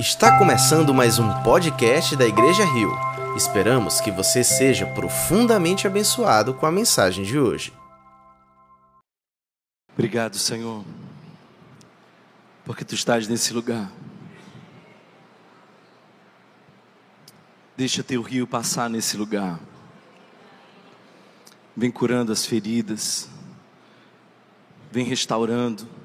Está começando mais um podcast da Igreja Rio. Esperamos que você seja profundamente abençoado com a mensagem de hoje. Obrigado, Senhor, porque tu estás nesse lugar. Deixa teu rio passar nesse lugar. Vem curando as feridas, vem restaurando.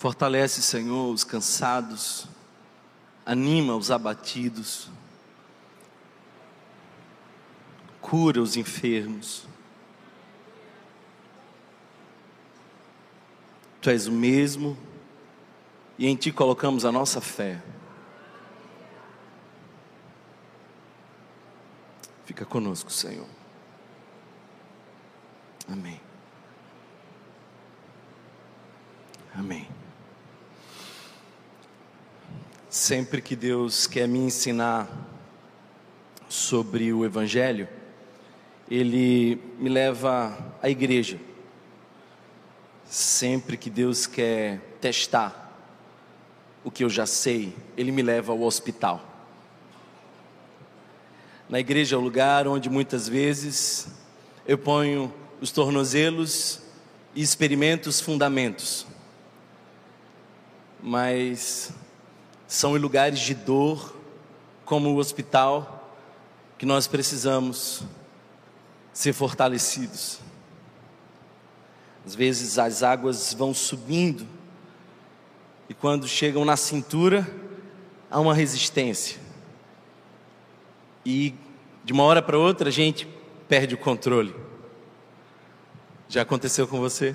Fortalece, Senhor, os cansados, anima os abatidos, cura os enfermos. Tu és o mesmo e em Ti colocamos a nossa fé. Fica conosco, Senhor. Amém. Amém. Sempre que Deus quer me ensinar sobre o Evangelho, Ele me leva à igreja. Sempre que Deus quer testar o que eu já sei, Ele me leva ao hospital. Na igreja é o lugar onde muitas vezes eu ponho os tornozelos e experimento os fundamentos. Mas são em lugares de dor, como o hospital, que nós precisamos ser fortalecidos. Às vezes as águas vão subindo, e quando chegam na cintura, há uma resistência. E de uma hora para outra a gente perde o controle. Já aconteceu com você?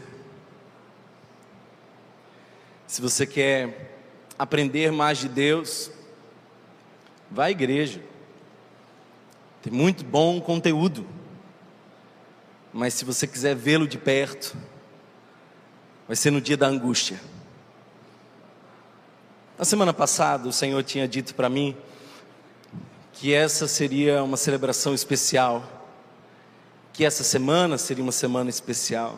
Se você quer aprender mais de Deus, vá à igreja. Tem muito bom conteúdo. Mas se você quiser vê-lo de perto, vai ser no dia da angústia. Na semana passada, o Senhor tinha dito para mim que essa seria uma celebração especial, que essa semana seria uma semana especial.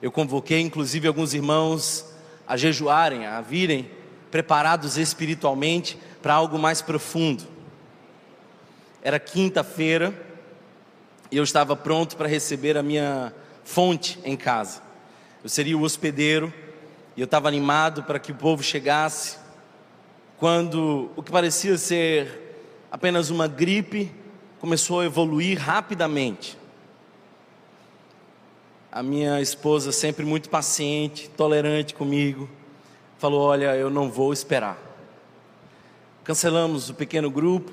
Eu convoquei inclusive alguns irmãos a jejuarem, a virem preparados espiritualmente para algo mais profundo. Era quinta-feira e eu estava pronto para receber a minha fonte em casa. Eu seria o hospedeiro e eu estava animado para que o povo chegasse. Quando o que parecia ser apenas uma gripe começou a evoluir rapidamente. A minha esposa, sempre muito paciente, tolerante comigo, falou: Olha, eu não vou esperar. Cancelamos o pequeno grupo,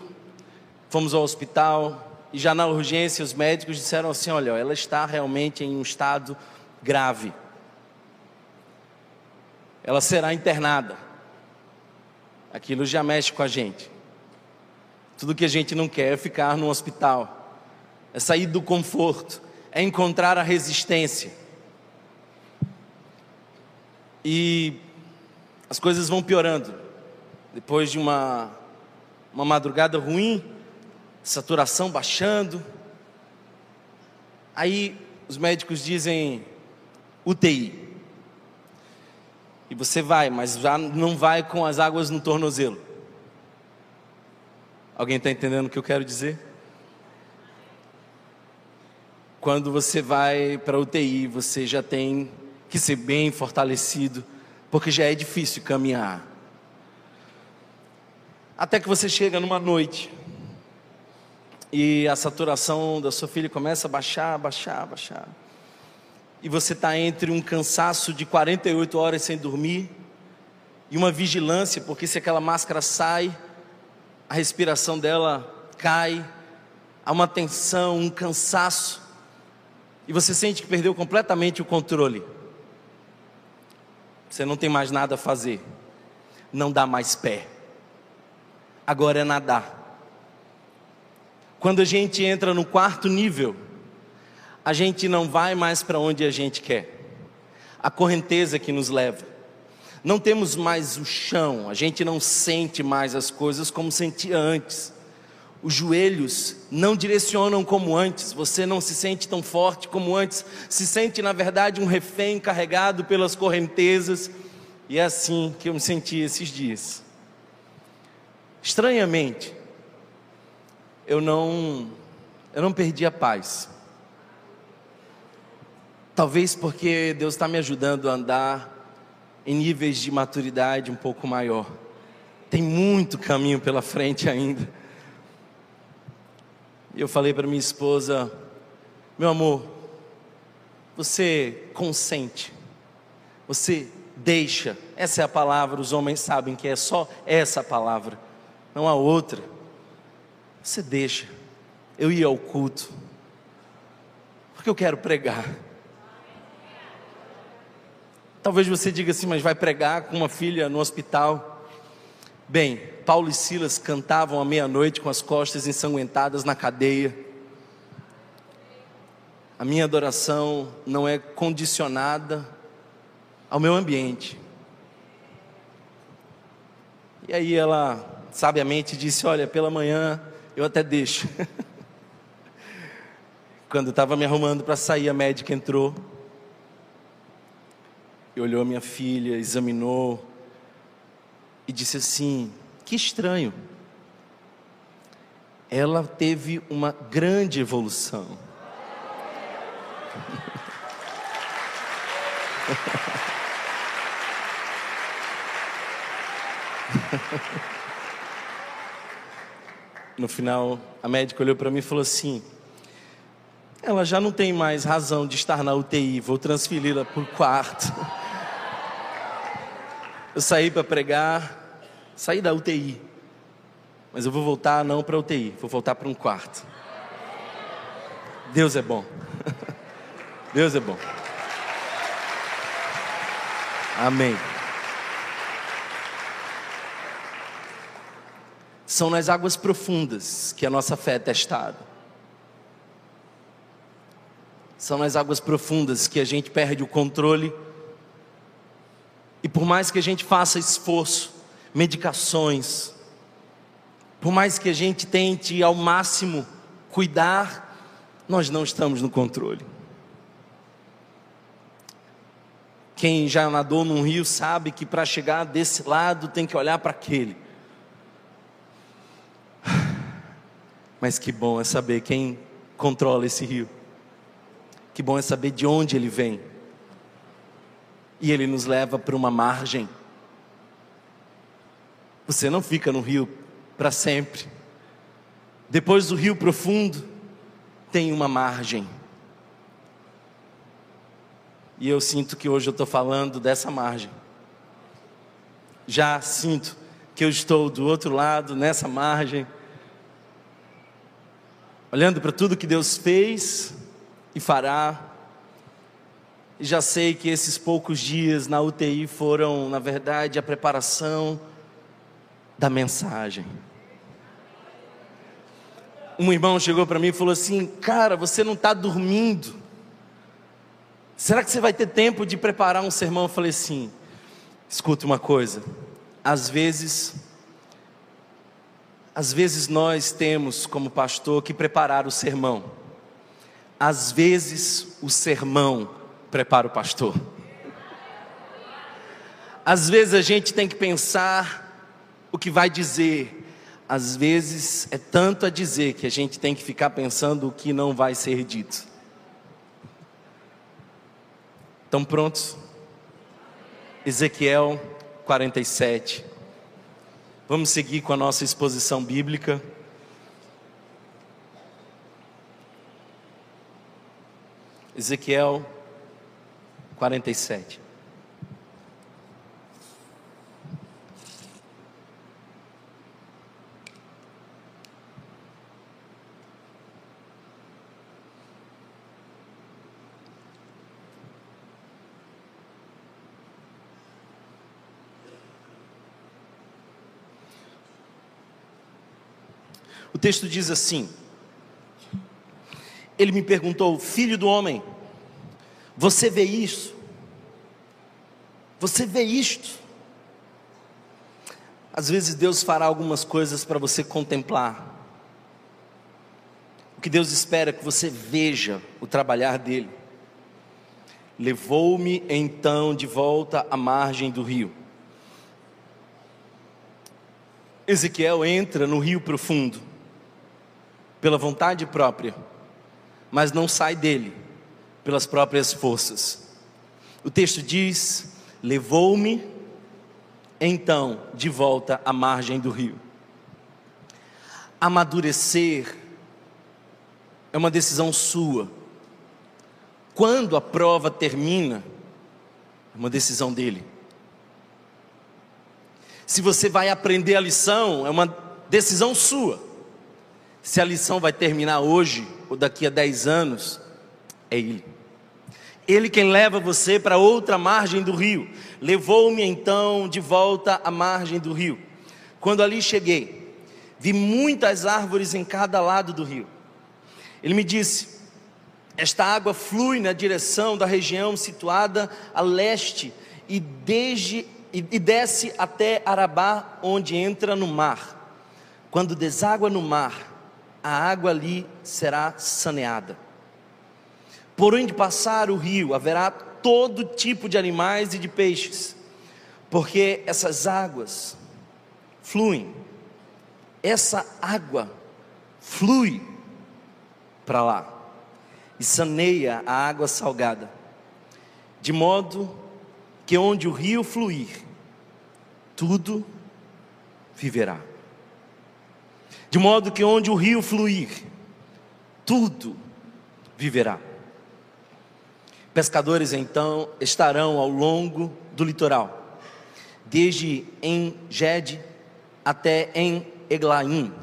fomos ao hospital e já na urgência os médicos disseram assim: Olha, ela está realmente em um estado grave. Ela será internada. Aquilo já mexe com a gente. Tudo que a gente não quer é ficar no hospital, é sair do conforto, é encontrar a resistência. E as coisas vão piorando. Depois de uma, uma madrugada ruim, saturação baixando. Aí os médicos dizem UTI. E você vai, mas já não vai com as águas no tornozelo. Alguém está entendendo o que eu quero dizer? Quando você vai para UTI, você já tem que ser bem fortalecido porque já é difícil caminhar. Até que você chega numa noite e a saturação da sua filha começa a baixar, baixar, baixar. E você está entre um cansaço de 48 horas sem dormir e uma vigilância, porque se aquela máscara sai, a respiração dela cai, há uma tensão, um cansaço, e você sente que perdeu completamente o controle. Você não tem mais nada a fazer. Não dá mais pé. Agora é nadar. Quando a gente entra no quarto nível, a gente não vai mais para onde a gente quer. A correnteza que nos leva. Não temos mais o chão, a gente não sente mais as coisas como sentia antes. Os joelhos não direcionam como antes, você não se sente tão forte como antes, se sente na verdade um refém carregado pelas correntezas, e é assim que eu me senti esses dias. Estranhamente, eu não eu não perdi a paz. Talvez porque Deus está me ajudando a andar em níveis de maturidade um pouco maior. Tem muito caminho pela frente ainda. E eu falei para minha esposa: meu amor, você consente, você deixa, essa é a palavra, os homens sabem que é só essa palavra, não há outra. Você deixa, eu ia ao culto, porque eu quero pregar. Talvez você diga assim, mas vai pregar com uma filha no hospital. Bem, Paulo e Silas cantavam à meia-noite com as costas ensanguentadas na cadeia. A minha adoração não é condicionada ao meu ambiente. E aí ela sabiamente disse: Olha, pela manhã eu até deixo. Quando estava me arrumando para sair, a médica entrou. E olhou a minha filha, examinou e disse assim: Que estranho. Ela teve uma grande evolução. No final, a médica olhou para mim e falou assim: Ela já não tem mais razão de estar na UTI, vou transferi-la para o quarto. Eu saí para pregar, saí da UTI, mas eu vou voltar não para UTI, vou voltar para um quarto. Deus é bom. Deus é bom. Amém. São nas águas profundas que a nossa fé é testada. São nas águas profundas que a gente perde o controle. E por mais que a gente faça esforço, medicações, por mais que a gente tente ao máximo cuidar, nós não estamos no controle. Quem já nadou num rio sabe que para chegar desse lado tem que olhar para aquele. Mas que bom é saber quem controla esse rio. Que bom é saber de onde ele vem. E ele nos leva para uma margem. Você não fica no rio para sempre. Depois do rio profundo, tem uma margem. E eu sinto que hoje eu estou falando dessa margem. Já sinto que eu estou do outro lado, nessa margem olhando para tudo que Deus fez e fará. Já sei que esses poucos dias na UTI foram, na verdade, a preparação da mensagem. Um irmão chegou para mim e falou assim: Cara, você não está dormindo. Será que você vai ter tempo de preparar um sermão? Eu falei assim: Escuta uma coisa. Às vezes às vezes nós temos, como pastor, que preparar o sermão. Às vezes o sermão prepara o pastor. Às vezes a gente tem que pensar o que vai dizer. Às vezes é tanto a dizer que a gente tem que ficar pensando o que não vai ser dito. Estão prontos? Ezequiel 47. Vamos seguir com a nossa exposição bíblica. Ezequiel 47. O texto diz assim: Ele me perguntou, filho do homem, você vê isso? Você vê isto? Às vezes Deus fará algumas coisas para você contemplar, que Deus espera é que você veja o trabalhar dele. Levou-me então de volta à margem do rio. Ezequiel entra no rio profundo, pela vontade própria, mas não sai dele, pelas próprias forças. O texto diz: Levou-me então de volta à margem do rio. Amadurecer é uma decisão sua. Quando a prova termina, é uma decisão dele. Se você vai aprender a lição, é uma decisão sua. Se a lição vai terminar hoje ou daqui a 10 anos, é ele. Ele quem leva você para outra margem do rio. Levou-me então de volta à margem do rio. Quando ali cheguei, vi muitas árvores em cada lado do rio. Ele me disse: Esta água flui na direção da região situada a leste e, desde, e, e desce até Arabá, onde entra no mar. Quando deságua no mar, a água ali será saneada. Por onde passar o rio, haverá todo tipo de animais e de peixes, porque essas águas fluem, essa água flui para lá e saneia a água salgada, de modo que onde o rio fluir, tudo viverá. De modo que onde o rio fluir, tudo viverá. Pescadores então estarão ao longo do litoral, desde em Gede até em Eglaim,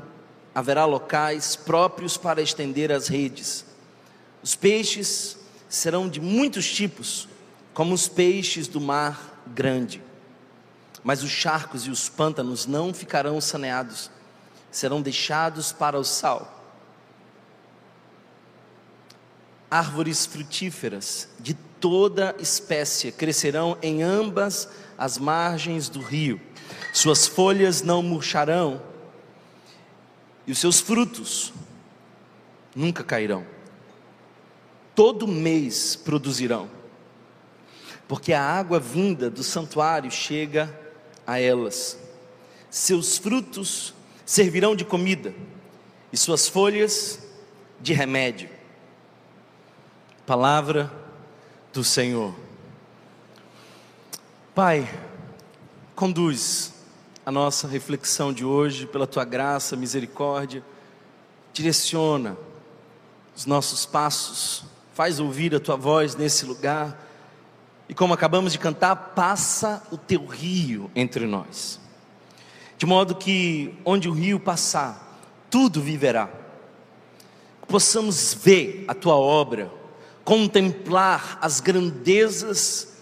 haverá locais próprios para estender as redes. Os peixes serão de muitos tipos, como os peixes do mar grande. Mas os charcos e os pântanos não ficarão saneados, serão deixados para o sal. Árvores frutíferas de toda espécie crescerão em ambas as margens do rio. Suas folhas não murcharão e os seus frutos nunca cairão. Todo mês produzirão, porque a água vinda do santuário chega a elas. Seus frutos servirão de comida e suas folhas de remédio. Palavra do Senhor. Pai, conduz a nossa reflexão de hoje, pela tua graça, misericórdia. Direciona os nossos passos, faz ouvir a tua voz nesse lugar. E como acabamos de cantar, passa o teu rio entre nós. De modo que onde o rio passar, tudo viverá. Possamos ver a tua obra, contemplar as grandezas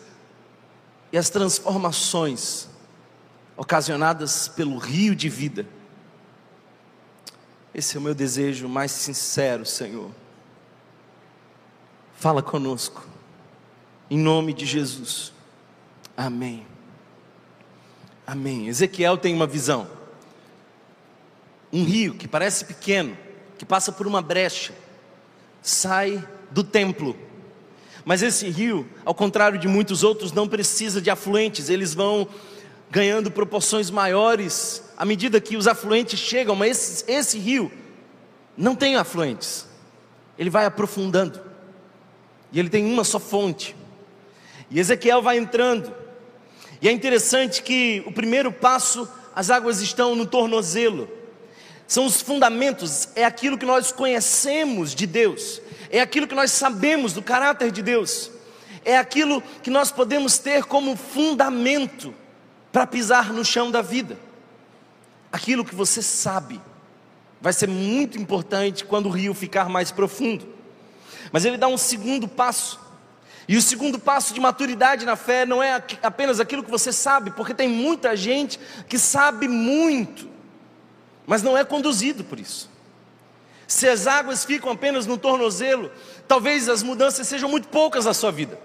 e as transformações ocasionadas pelo rio de vida. Esse é o meu desejo mais sincero, Senhor. Fala conosco, em nome de Jesus. Amém. Amém. Ezequiel tem uma visão. Um rio que parece pequeno, que passa por uma brecha, sai do templo. Mas esse rio, ao contrário de muitos outros, não precisa de afluentes, eles vão ganhando proporções maiores à medida que os afluentes chegam, mas esse, esse rio não tem afluentes, ele vai aprofundando, e ele tem uma só fonte. E Ezequiel vai entrando, e é interessante que o primeiro passo, as águas estão no tornozelo, são os fundamentos, é aquilo que nós conhecemos de Deus, é aquilo que nós sabemos do caráter de Deus, é aquilo que nós podemos ter como fundamento para pisar no chão da vida. Aquilo que você sabe vai ser muito importante quando o rio ficar mais profundo. Mas ele dá um segundo passo. E o segundo passo de maturidade na fé não é apenas aquilo que você sabe, porque tem muita gente que sabe muito, mas não é conduzido por isso. Se as águas ficam apenas no tornozelo, talvez as mudanças sejam muito poucas na sua vida.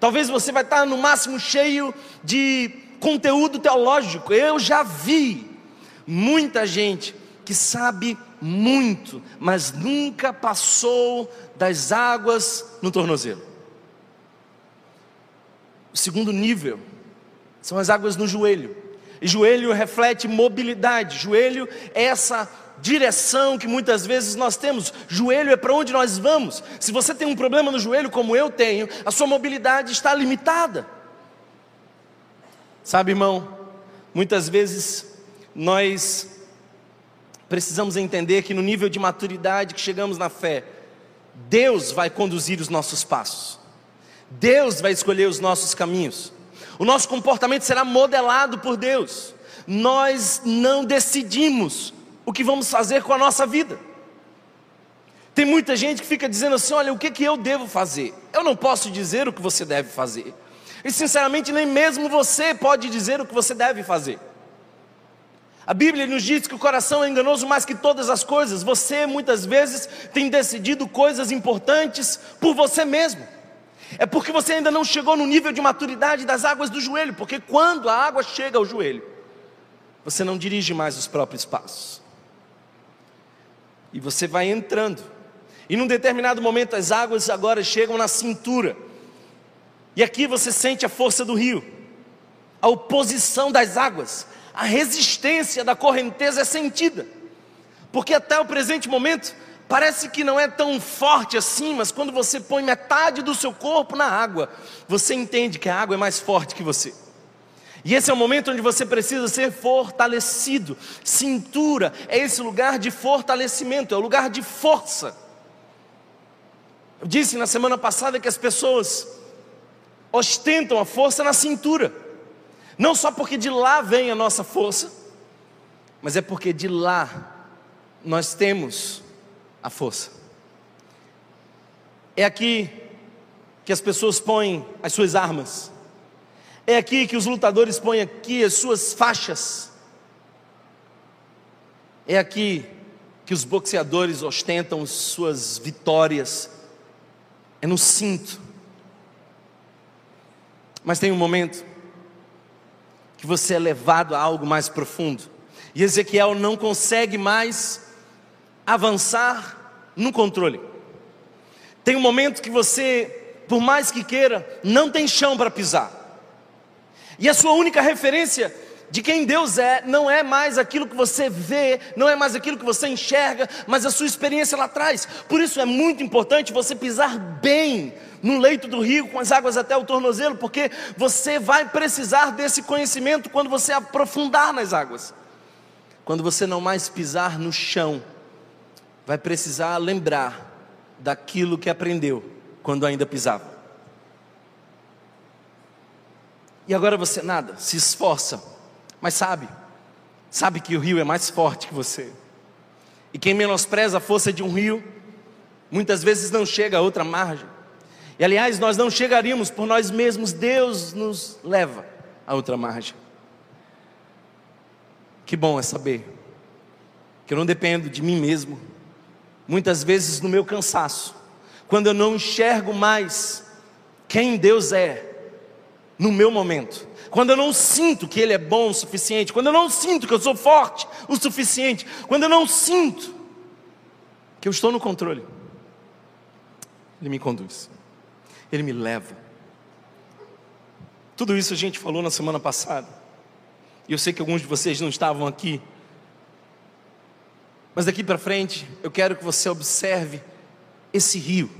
Talvez você vai estar no máximo cheio de conteúdo teológico. Eu já vi muita gente que sabe muito, mas nunca passou das águas no tornozelo. O segundo nível são as águas no joelho. E joelho reflete mobilidade. Joelho é essa direção que muitas vezes nós temos. Joelho é para onde nós vamos. Se você tem um problema no joelho, como eu tenho, a sua mobilidade está limitada. Sabe, irmão, muitas vezes nós precisamos entender que no nível de maturidade que chegamos na fé, Deus vai conduzir os nossos passos, Deus vai escolher os nossos caminhos, o nosso comportamento será modelado por Deus, nós não decidimos o que vamos fazer com a nossa vida. Tem muita gente que fica dizendo assim: olha, o que, que eu devo fazer? Eu não posso dizer o que você deve fazer. E sinceramente, nem mesmo você pode dizer o que você deve fazer. A Bíblia nos diz que o coração é enganoso mais que todas as coisas. Você muitas vezes tem decidido coisas importantes por você mesmo. É porque você ainda não chegou no nível de maturidade das águas do joelho, porque quando a água chega ao joelho, você não dirige mais os próprios passos. E você vai entrando. E num determinado momento as águas agora chegam na cintura. E aqui você sente a força do rio, a oposição das águas, a resistência da correnteza é sentida. Porque até o presente momento parece que não é tão forte assim, mas quando você põe metade do seu corpo na água, você entende que a água é mais forte que você. E esse é o momento onde você precisa ser fortalecido. Cintura é esse lugar de fortalecimento, é o lugar de força. Eu disse na semana passada que as pessoas ostentam a força na cintura. Não só porque de lá vem a nossa força, mas é porque de lá nós temos a força. É aqui que as pessoas põem as suas armas. É aqui que os lutadores põem aqui as suas faixas. É aqui que os boxeadores ostentam suas vitórias. É no cinto. Mas tem um momento que você é levado a algo mais profundo. E Ezequiel não consegue mais avançar no controle. Tem um momento que você, por mais que queira, não tem chão para pisar. E a sua única referência de quem Deus é, não é mais aquilo que você vê, não é mais aquilo que você enxerga, mas a sua experiência lá atrás. Por isso é muito importante você pisar bem no leito do rio, com as águas até o tornozelo, porque você vai precisar desse conhecimento quando você aprofundar nas águas. Quando você não mais pisar no chão, vai precisar lembrar daquilo que aprendeu quando ainda pisava. E agora você nada, se esforça, mas sabe, sabe que o rio é mais forte que você. E quem menospreza a força de um rio, muitas vezes não chega a outra margem. E aliás, nós não chegaríamos por nós mesmos, Deus nos leva a outra margem. Que bom é saber que eu não dependo de mim mesmo, muitas vezes no meu cansaço, quando eu não enxergo mais quem Deus é no meu momento, quando eu não sinto que Ele é bom o suficiente, quando eu não sinto que eu sou forte o suficiente, quando eu não sinto que eu estou no controle, Ele me conduz. Ele me leva. Tudo isso a gente falou na semana passada. E eu sei que alguns de vocês não estavam aqui. Mas daqui para frente, eu quero que você observe esse rio.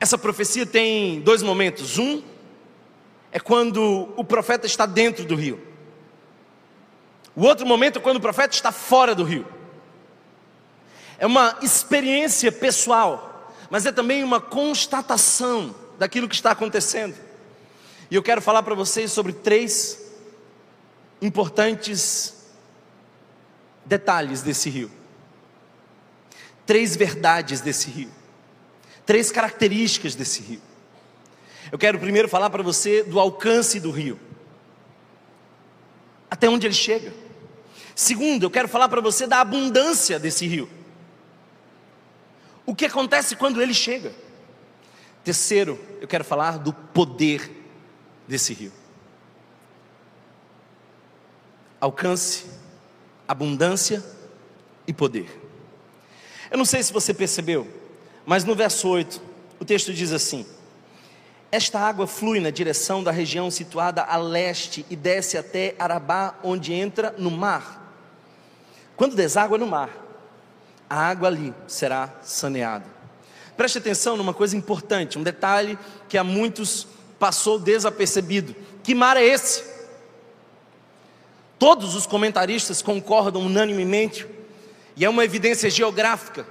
Essa profecia tem dois momentos. Um é quando o profeta está dentro do rio. O outro momento é quando o profeta está fora do rio. É uma experiência pessoal mas é também uma constatação daquilo que está acontecendo. E eu quero falar para vocês sobre três importantes detalhes desse rio. Três verdades desse rio. Três características desse rio. Eu quero primeiro falar para você do alcance do rio. Até onde ele chega. Segundo, eu quero falar para você da abundância desse rio o que acontece quando ele chega. Terceiro, eu quero falar do poder desse rio. Alcance, abundância e poder. Eu não sei se você percebeu, mas no verso 8, o texto diz assim: Esta água flui na direção da região situada a leste e desce até Arabá, onde entra no mar. Quando deságua no mar, a água ali será saneada. Preste atenção numa coisa importante, um detalhe que a muitos passou desapercebido. Que mar é esse? Todos os comentaristas concordam unanimemente, e é uma evidência geográfica,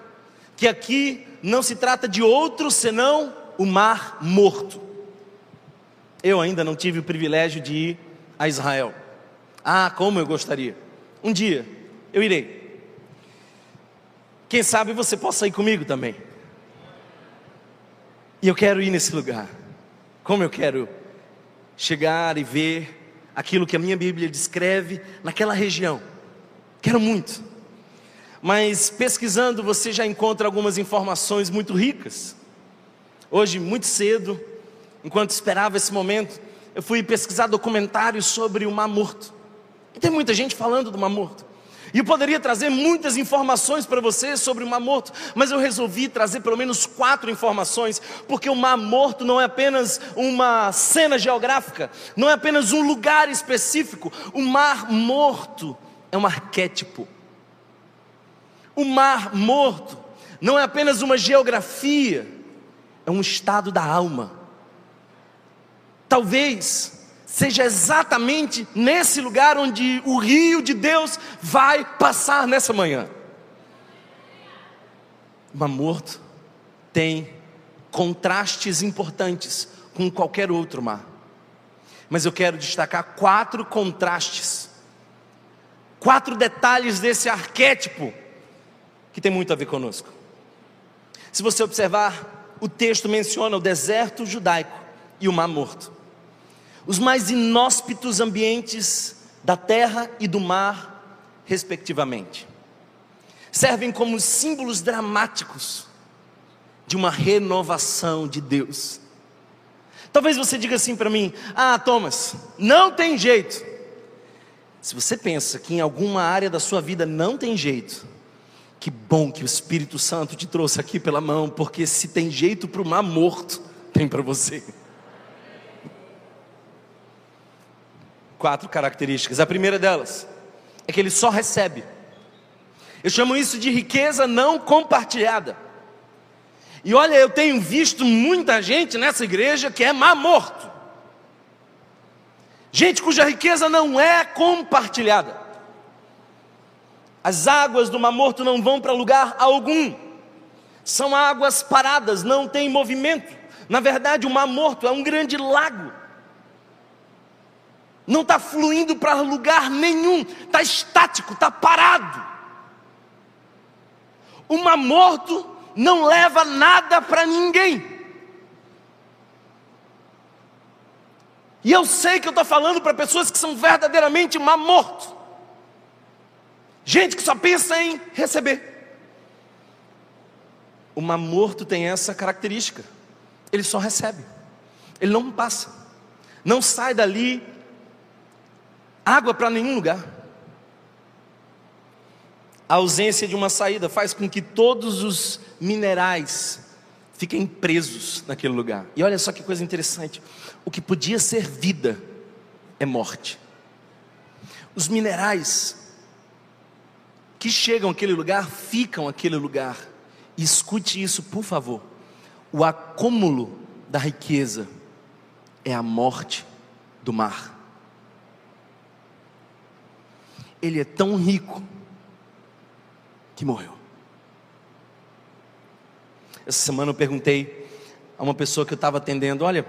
que aqui não se trata de outro senão o Mar Morto. Eu ainda não tive o privilégio de ir a Israel. Ah, como eu gostaria. Um dia eu irei. Quem sabe você possa ir comigo também. E eu quero ir nesse lugar. Como eu quero chegar e ver aquilo que a minha Bíblia descreve naquela região. Quero muito. Mas pesquisando você já encontra algumas informações muito ricas. Hoje, muito cedo, enquanto esperava esse momento, eu fui pesquisar documentários sobre o Mar Morto. E tem muita gente falando do Mar Morto. E eu poderia trazer muitas informações para você sobre o Mar Morto, mas eu resolvi trazer pelo menos quatro informações, porque o Mar Morto não é apenas uma cena geográfica, não é apenas um lugar específico. O Mar Morto é um arquétipo. O Mar Morto não é apenas uma geografia, é um estado da alma. Talvez seja exatamente nesse lugar onde o rio de Deus vai passar nessa manhã. O mar morto tem contrastes importantes com qualquer outro mar. Mas eu quero destacar quatro contrastes, quatro detalhes desse arquétipo que tem muito a ver conosco. Se você observar, o texto menciona o deserto judaico e o mar morto os mais inóspitos ambientes da terra e do mar, respectivamente. Servem como símbolos dramáticos de uma renovação de Deus. Talvez você diga assim para mim: Ah, Thomas, não tem jeito. Se você pensa que em alguma área da sua vida não tem jeito, que bom que o Espírito Santo te trouxe aqui pela mão, porque se tem jeito para o mar morto, tem para você. Quatro características. A primeira delas é que ele só recebe. Eu chamo isso de riqueza não compartilhada. E olha, eu tenho visto muita gente nessa igreja que é má morto. Gente cuja riqueza não é compartilhada. As águas do Mar Morto não vão para lugar algum. São águas paradas, não tem movimento. Na verdade, o Mar Morto é um grande lago não está fluindo para lugar nenhum, está estático, está parado. O morto não leva nada para ninguém. E eu sei que eu estou falando para pessoas que são verdadeiramente mar morto. Gente que só pensa em receber. O morto tem essa característica. Ele só recebe. Ele não passa. Não sai dali água para nenhum lugar. A ausência de uma saída faz com que todos os minerais fiquem presos naquele lugar. E olha só que coisa interessante: o que podia ser vida é morte. Os minerais que chegam àquele lugar ficam naquele lugar. E escute isso, por favor. O acúmulo da riqueza é a morte do mar. Ele é tão rico que morreu. Essa semana eu perguntei a uma pessoa que eu estava atendendo: Olha,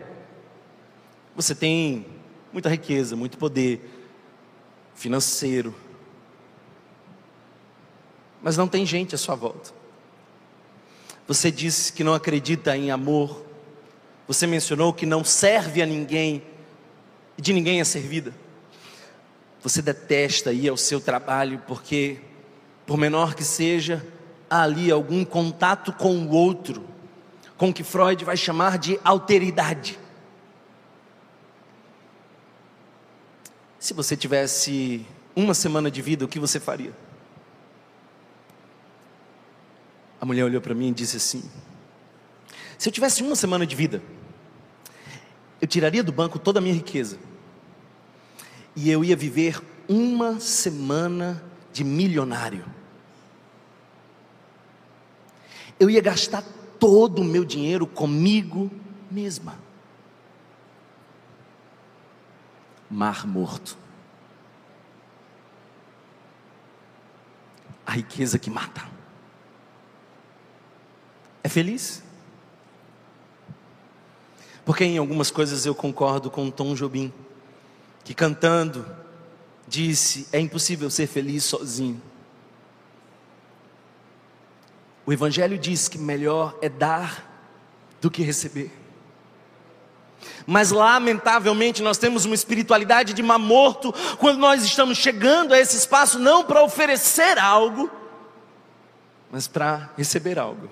você tem muita riqueza, muito poder financeiro, mas não tem gente à sua volta. Você disse que não acredita em amor, você mencionou que não serve a ninguém e de ninguém é servida. Você detesta ir ao seu trabalho porque, por menor que seja, há ali algum contato com o outro, com o que Freud vai chamar de alteridade. Se você tivesse uma semana de vida, o que você faria? A mulher olhou para mim e disse assim: Se eu tivesse uma semana de vida, eu tiraria do banco toda a minha riqueza e eu ia viver uma semana de milionário. Eu ia gastar todo o meu dinheiro comigo mesma. Mar morto. A riqueza que mata. É feliz? Porque em algumas coisas eu concordo com Tom Jobim, que cantando disse: é impossível ser feliz sozinho. O Evangelho diz que melhor é dar do que receber. Mas lamentavelmente nós temos uma espiritualidade de mar morto quando nós estamos chegando a esse espaço não para oferecer algo, mas para receber algo.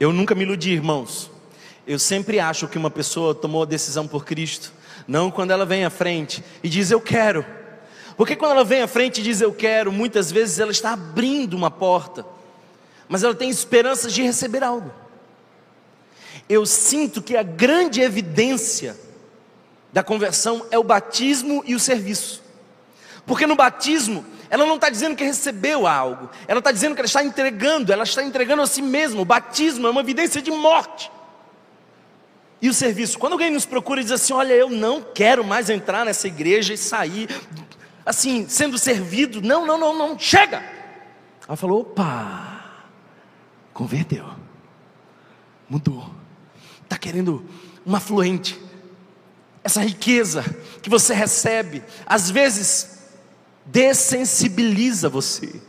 Eu nunca me iludi, irmãos. Eu sempre acho que uma pessoa tomou a decisão por Cristo, não quando ela vem à frente e diz eu quero. Porque quando ela vem à frente e diz eu quero, muitas vezes ela está abrindo uma porta, mas ela tem esperanças de receber algo. Eu sinto que a grande evidência da conversão é o batismo e o serviço. Porque no batismo, ela não está dizendo que recebeu algo, ela está dizendo que ela está entregando, ela está entregando a si mesma. O batismo é uma evidência de morte. E o serviço, quando alguém nos procura e diz assim: Olha, eu não quero mais entrar nessa igreja e sair assim, sendo servido. Não, não, não, não, chega. Ela falou: opa, converteu, mudou, está querendo uma fluente. Essa riqueza que você recebe, às vezes, dessensibiliza você.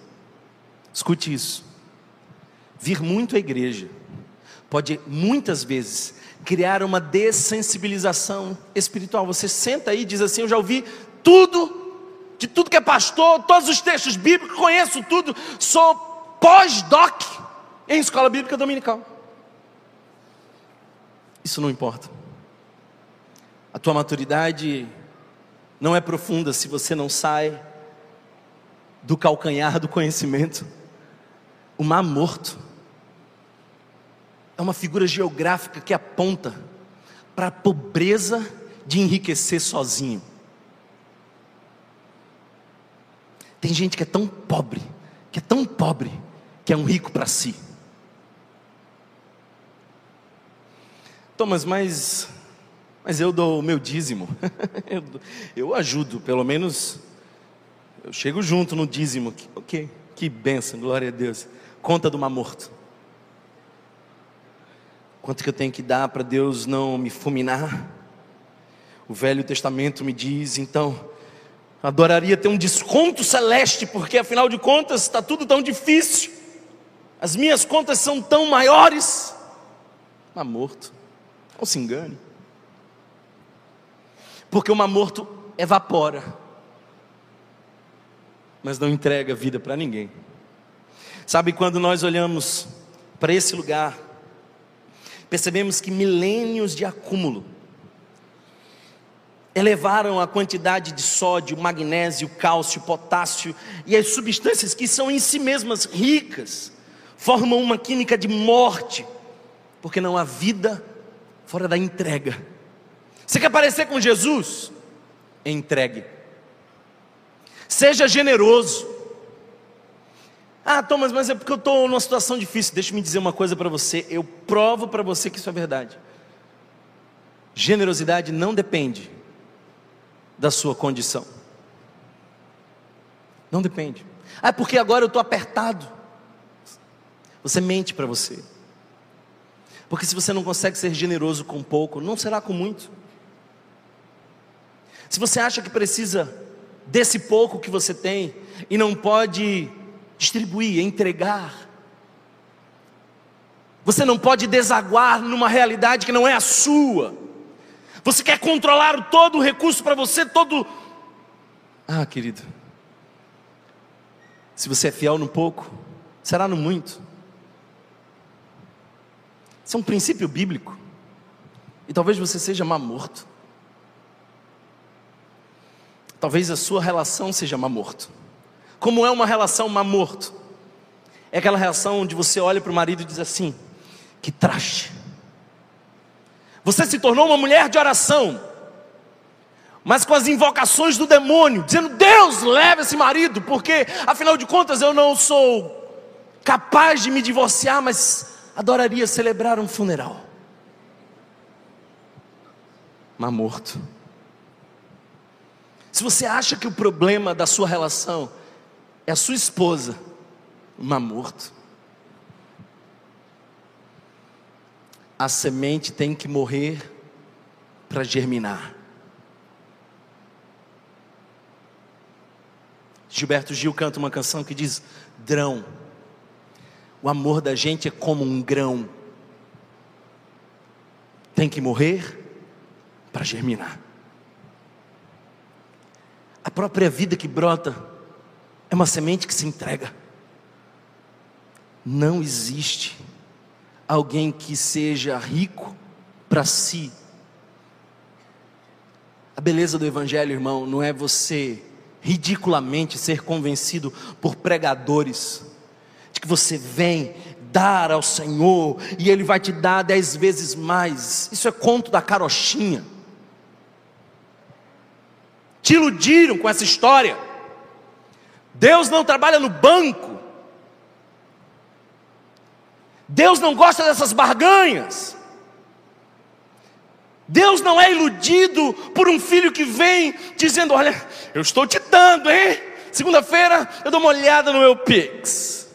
Escute isso. Vir muito à igreja pode muitas vezes criar uma dessensibilização espiritual. Você senta aí e diz assim: Eu já ouvi tudo de tudo que é pastor, todos os textos bíblicos, conheço tudo, sou pós-doc em escola bíblica dominical. Isso não importa. A tua maturidade não é profunda se você não sai do calcanhar do conhecimento. O mar morto é uma figura geográfica que aponta para a pobreza de enriquecer sozinho. Tem gente que é tão pobre, que é tão pobre, que é um rico para si. Thomas, mas, mas eu dou o meu dízimo. eu, eu ajudo, pelo menos eu chego junto no dízimo. Ok, que benção, glória a Deus. Conta do mar morto. Quanto que eu tenho que dar para Deus não me fulminar? O Velho Testamento me diz, então, Adoraria ter um desconto celeste, porque afinal de contas está tudo tão difícil. As minhas contas são tão maiores. Mas morto, não se engane. Porque uma morto evapora, mas não entrega vida para ninguém. Sabe quando nós olhamos para esse lugar, percebemos que milênios de acúmulo, elevaram a quantidade de sódio, magnésio, cálcio, potássio e as substâncias que são em si mesmas ricas, formam uma química de morte, porque não há vida fora da entrega. Você quer parecer com Jesus? Entregue. Seja generoso. Ah, Thomas, mas é porque eu estou numa situação difícil. Deixa me dizer uma coisa para você. Eu provo para você que isso é verdade. Generosidade não depende da sua condição. Não depende. Ah, porque agora eu estou apertado. Você mente para você. Porque se você não consegue ser generoso com pouco, não será com muito. Se você acha que precisa desse pouco que você tem e não pode distribuir, entregar, você não pode desaguar numa realidade que não é a sua. Você quer controlar todo o recurso para você, todo. Ah, querido. Se você é fiel no pouco, será no muito. Isso é um princípio bíblico. E talvez você seja má morto. Talvez a sua relação seja má morto. Como é uma relação má morto? É aquela reação onde você olha para o marido e diz assim: que traste. Você se tornou uma mulher de oração, mas com as invocações do demônio, dizendo: Deus, leva esse marido, porque afinal de contas eu não sou capaz de me divorciar, mas adoraria celebrar um funeral. Mas morto. Se você acha que o problema da sua relação é a sua esposa, mas morto. A semente tem que morrer para germinar. Gilberto Gil canta uma canção que diz: Drão, o amor da gente é como um grão, tem que morrer para germinar. A própria vida que brota é uma semente que se entrega. Não existe alguém que seja rico para si. A beleza do Evangelho, irmão, não é você ridiculamente ser convencido por pregadores de que você vem dar ao Senhor e Ele vai te dar dez vezes mais. Isso é conto da carochinha. Te iludiram com essa história. Deus não trabalha no banco. Deus não gosta dessas barganhas. Deus não é iludido por um filho que vem dizendo: Olha, eu estou te dando, hein? Segunda-feira eu dou uma olhada no meu Pix.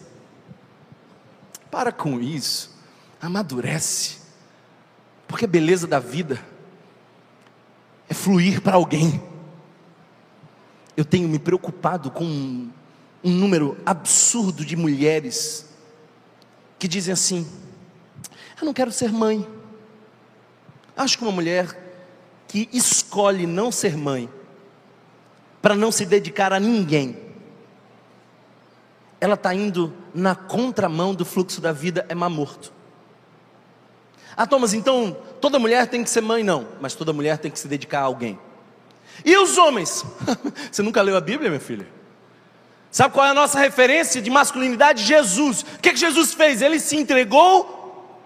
Para com isso, amadurece, porque a beleza da vida é fluir para alguém. Eu tenho me preocupado com um, um número absurdo de mulheres que dizem assim: Eu não quero ser mãe. Acho que uma mulher que escolhe não ser mãe, para não se dedicar a ninguém, ela está indo na contramão do fluxo da vida, é má morto. Ah, Thomas, então toda mulher tem que ser mãe? Não, mas toda mulher tem que se dedicar a alguém. E os homens? Você nunca leu a Bíblia, minha filha? Sabe qual é a nossa referência de masculinidade? Jesus. O que, que Jesus fez? Ele se entregou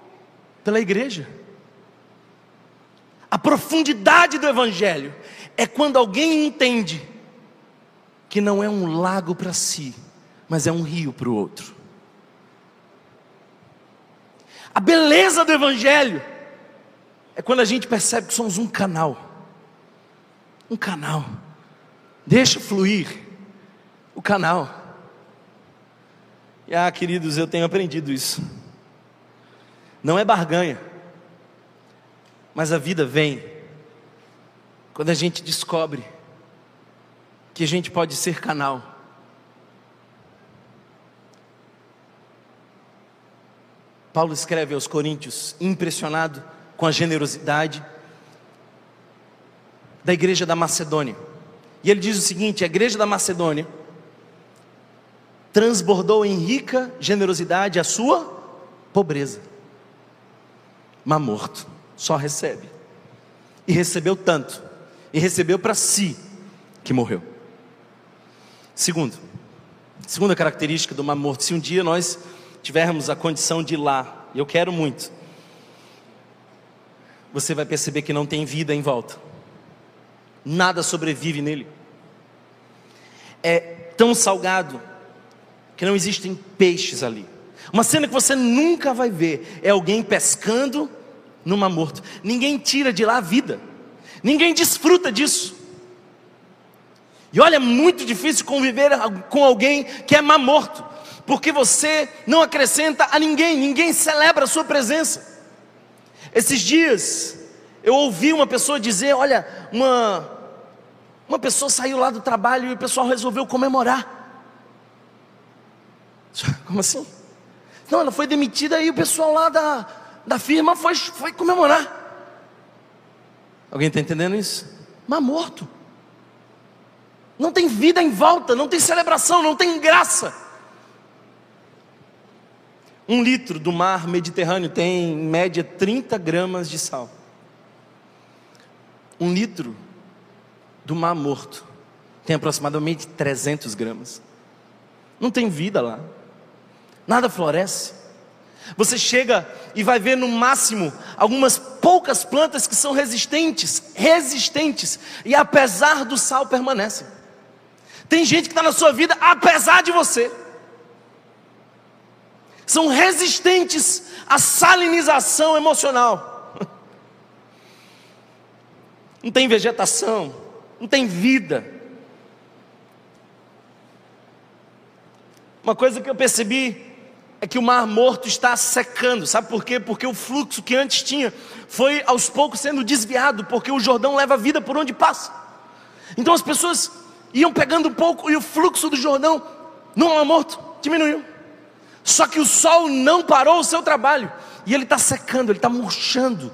pela igreja. A profundidade do Evangelho é quando alguém entende que não é um lago para si, mas é um rio para o outro. A beleza do Evangelho é quando a gente percebe que somos um canal. Um canal. Deixa fluir o canal. E ah, queridos, eu tenho aprendido isso. Não é barganha, mas a vida vem quando a gente descobre que a gente pode ser canal. Paulo escreve aos Coríntios, impressionado com a generosidade da igreja da Macedônia. E ele diz o seguinte: a igreja da Macedônia transbordou em rica generosidade a sua pobreza. Mas morto, só recebe. E recebeu tanto, e recebeu para si, que morreu. Segundo, segunda característica do mar morto: se um dia nós tivermos a condição de ir lá, eu quero muito, você vai perceber que não tem vida em volta, nada sobrevive nele, é tão salgado, que não existem peixes ali. Uma cena que você nunca vai ver é alguém pescando numa morto. Ninguém tira de lá a vida. Ninguém desfruta disso. E olha, é muito difícil conviver com alguém que é má morto, porque você não acrescenta a ninguém, ninguém celebra a sua presença. Esses dias eu ouvi uma pessoa dizer: Olha, uma, uma pessoa saiu lá do trabalho e o pessoal resolveu comemorar. Como assim? Não, ela foi demitida e o pessoal lá da, da firma foi, foi comemorar. Alguém está entendendo isso? Mas morto. Não tem vida em volta, não tem celebração, não tem graça. Um litro do mar Mediterrâneo tem, em média, 30 gramas de sal. Um litro do mar morto tem aproximadamente 300 gramas. Não tem vida lá. nada floresce. Você chega e vai ver no máximo algumas poucas plantas que são resistentes, resistentes, e apesar do sal permanecem. Tem gente que está na sua vida apesar de você, são resistentes à salinização emocional. Não tem vegetação, não tem vida. Uma coisa que eu percebi é que o mar morto está secando, sabe por quê? Porque o fluxo que antes tinha foi aos poucos sendo desviado, porque o Jordão leva vida por onde passa. Então as pessoas iam pegando um pouco e o fluxo do Jordão no mar morto diminuiu. Só que o sol não parou o seu trabalho e ele está secando, ele está murchando.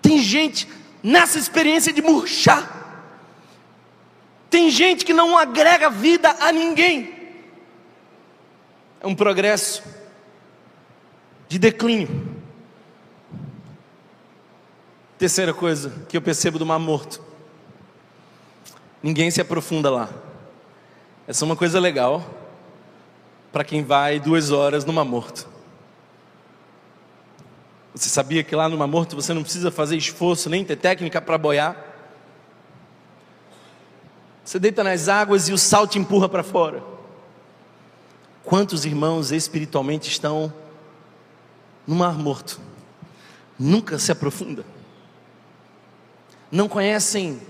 Tem gente nessa experiência de murchar. Tem gente que não agrega vida a ninguém é um progresso de declínio. Terceira coisa que eu percebo do Mar Morto: ninguém se aprofunda lá. Essa é uma coisa legal para quem vai duas horas no Mar Morto. Você sabia que lá no Mar Morto você não precisa fazer esforço nem ter técnica para boiar? Você deita nas águas e o sal te empurra para fora. Quantos irmãos espiritualmente estão no mar morto? Nunca se aprofunda. Não conhecem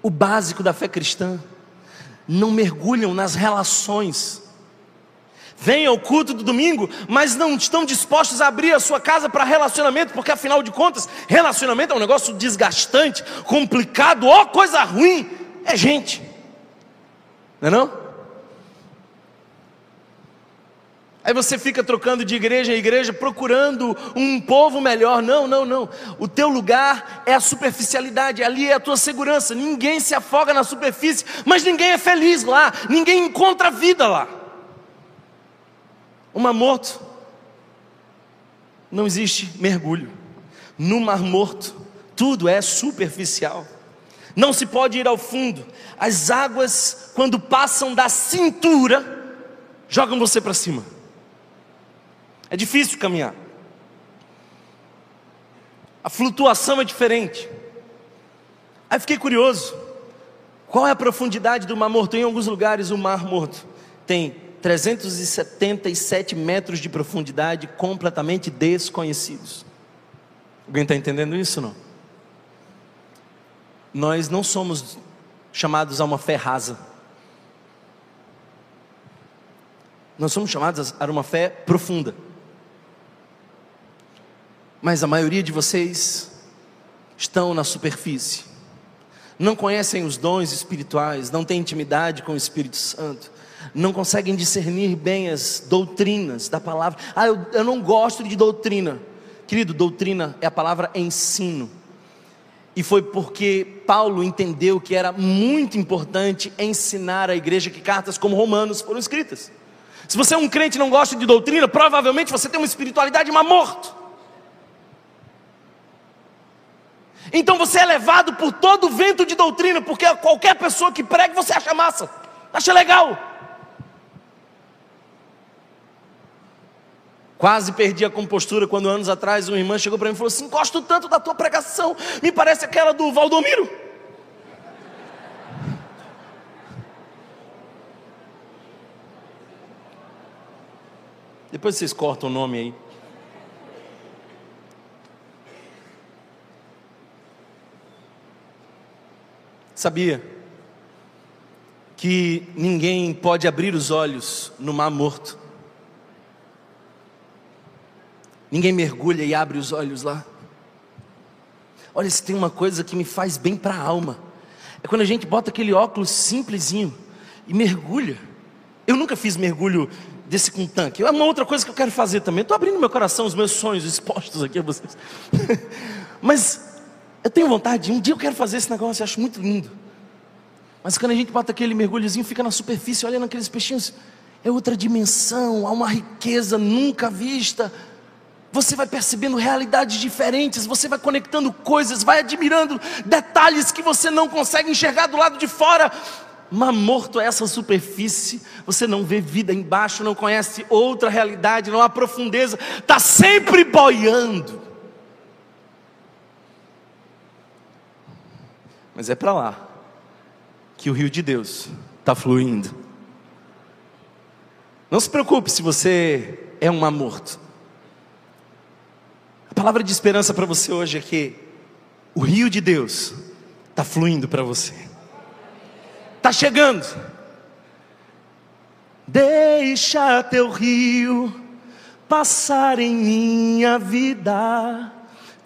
o básico da fé cristã. Não mergulham nas relações. Vêm ao culto do domingo, mas não estão dispostos a abrir a sua casa para relacionamento, porque afinal de contas, relacionamento é um negócio desgastante, complicado, ó, coisa ruim. É gente. Não é não? Aí você fica trocando de igreja em igreja, procurando um povo melhor. Não, não, não. O teu lugar é a superficialidade, ali é a tua segurança. Ninguém se afoga na superfície, mas ninguém é feliz lá, ninguém encontra vida lá. O mar morto, não existe mergulho. No mar morto, tudo é superficial. Não se pode ir ao fundo. As águas, quando passam da cintura, jogam você para cima. É difícil caminhar. A flutuação é diferente. Aí fiquei curioso. Qual é a profundidade do Mar Morto? Em alguns lugares o Mar Morto tem 377 metros de profundidade, completamente desconhecidos. Alguém está entendendo isso não? Nós não somos chamados a uma fé rasa. Nós somos chamados a uma fé profunda. Mas a maioria de vocês estão na superfície, não conhecem os dons espirituais, não têm intimidade com o Espírito Santo, não conseguem discernir bem as doutrinas da palavra. Ah, eu, eu não gosto de doutrina. Querido, doutrina é a palavra ensino. E foi porque Paulo entendeu que era muito importante ensinar a igreja que cartas como Romanos foram escritas. Se você é um crente e não gosta de doutrina, provavelmente você tem uma espiritualidade mas morto. Então você é levado por todo vento de doutrina, porque qualquer pessoa que prega você acha massa, acha legal. Quase perdi a compostura quando anos atrás uma irmã chegou para mim e falou assim: Gosto tanto da tua pregação, me parece aquela do Valdomiro. Depois vocês cortam o nome aí. Sabia que ninguém pode abrir os olhos no mar morto? Ninguém mergulha e abre os olhos lá. Olha, se tem uma coisa que me faz bem para a alma, é quando a gente bota aquele óculos simplesinho e mergulha. Eu nunca fiz mergulho desse com tanque. É uma outra coisa que eu quero fazer também. Estou abrindo meu coração, os meus sonhos expostos aqui a vocês. Mas eu tenho vontade, um dia eu quero fazer esse negócio, eu acho muito lindo. Mas quando a gente bota aquele mergulhozinho, fica na superfície, olhando aqueles peixinhos, é outra dimensão, há uma riqueza nunca vista. Você vai percebendo realidades diferentes, você vai conectando coisas, vai admirando detalhes que você não consegue enxergar do lado de fora. Mar morto é essa superfície, você não vê vida embaixo, não conhece outra realidade, não há profundeza, está sempre boiando. Mas é para lá que o rio de Deus está fluindo. Não se preocupe se você é um mar morto. A palavra de esperança para você hoje é que o rio de Deus está fluindo para você, está chegando. Deixa teu rio passar em minha vida,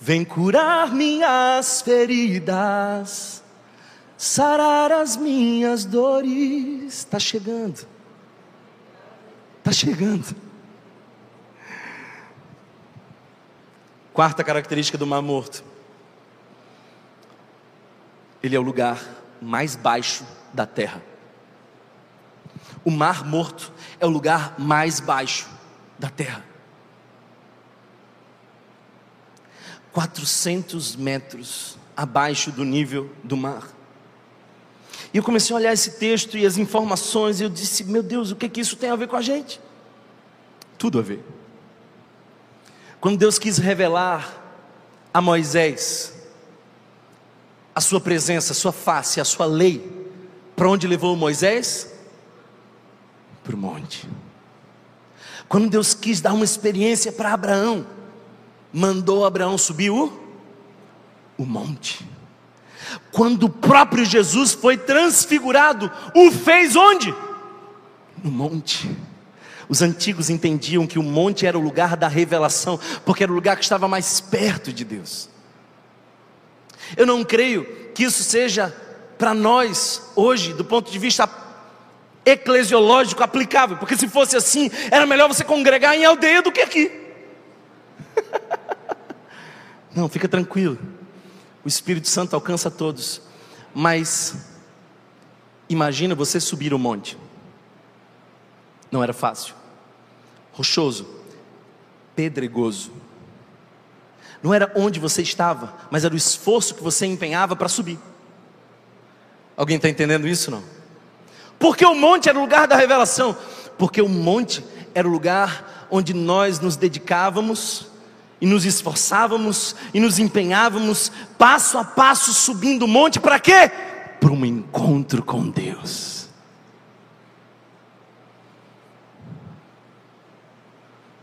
vem curar minhas feridas, sarar as minhas dores. Está chegando, está chegando. Quarta característica do Mar Morto: ele é o lugar mais baixo da terra. O Mar Morto é o lugar mais baixo da terra. 400 metros abaixo do nível do mar. E eu comecei a olhar esse texto e as informações, e eu disse: Meu Deus, o que, que isso tem a ver com a gente? Tudo a ver. Quando Deus quis revelar a Moisés a sua presença, a sua face, a sua lei, para onde levou Moisés? Para o monte. Quando Deus quis dar uma experiência para Abraão, mandou Abraão subir o, o monte. Quando o próprio Jesus foi transfigurado, o fez onde? No monte. Os antigos entendiam que o monte era o lugar da revelação, porque era o lugar que estava mais perto de Deus. Eu não creio que isso seja para nós hoje, do ponto de vista eclesiológico aplicável, porque se fosse assim, era melhor você congregar em aldeia do que aqui. não, fica tranquilo. O Espírito Santo alcança todos. Mas imagina você subir o monte. Não era fácil rochoso, pedregoso. Não era onde você estava, mas era o esforço que você empenhava para subir. Alguém está entendendo isso não? Porque o monte era o lugar da revelação, porque o monte era o lugar onde nós nos dedicávamos e nos esforçávamos e nos empenhávamos passo a passo subindo o monte para quê? Para um encontro com Deus.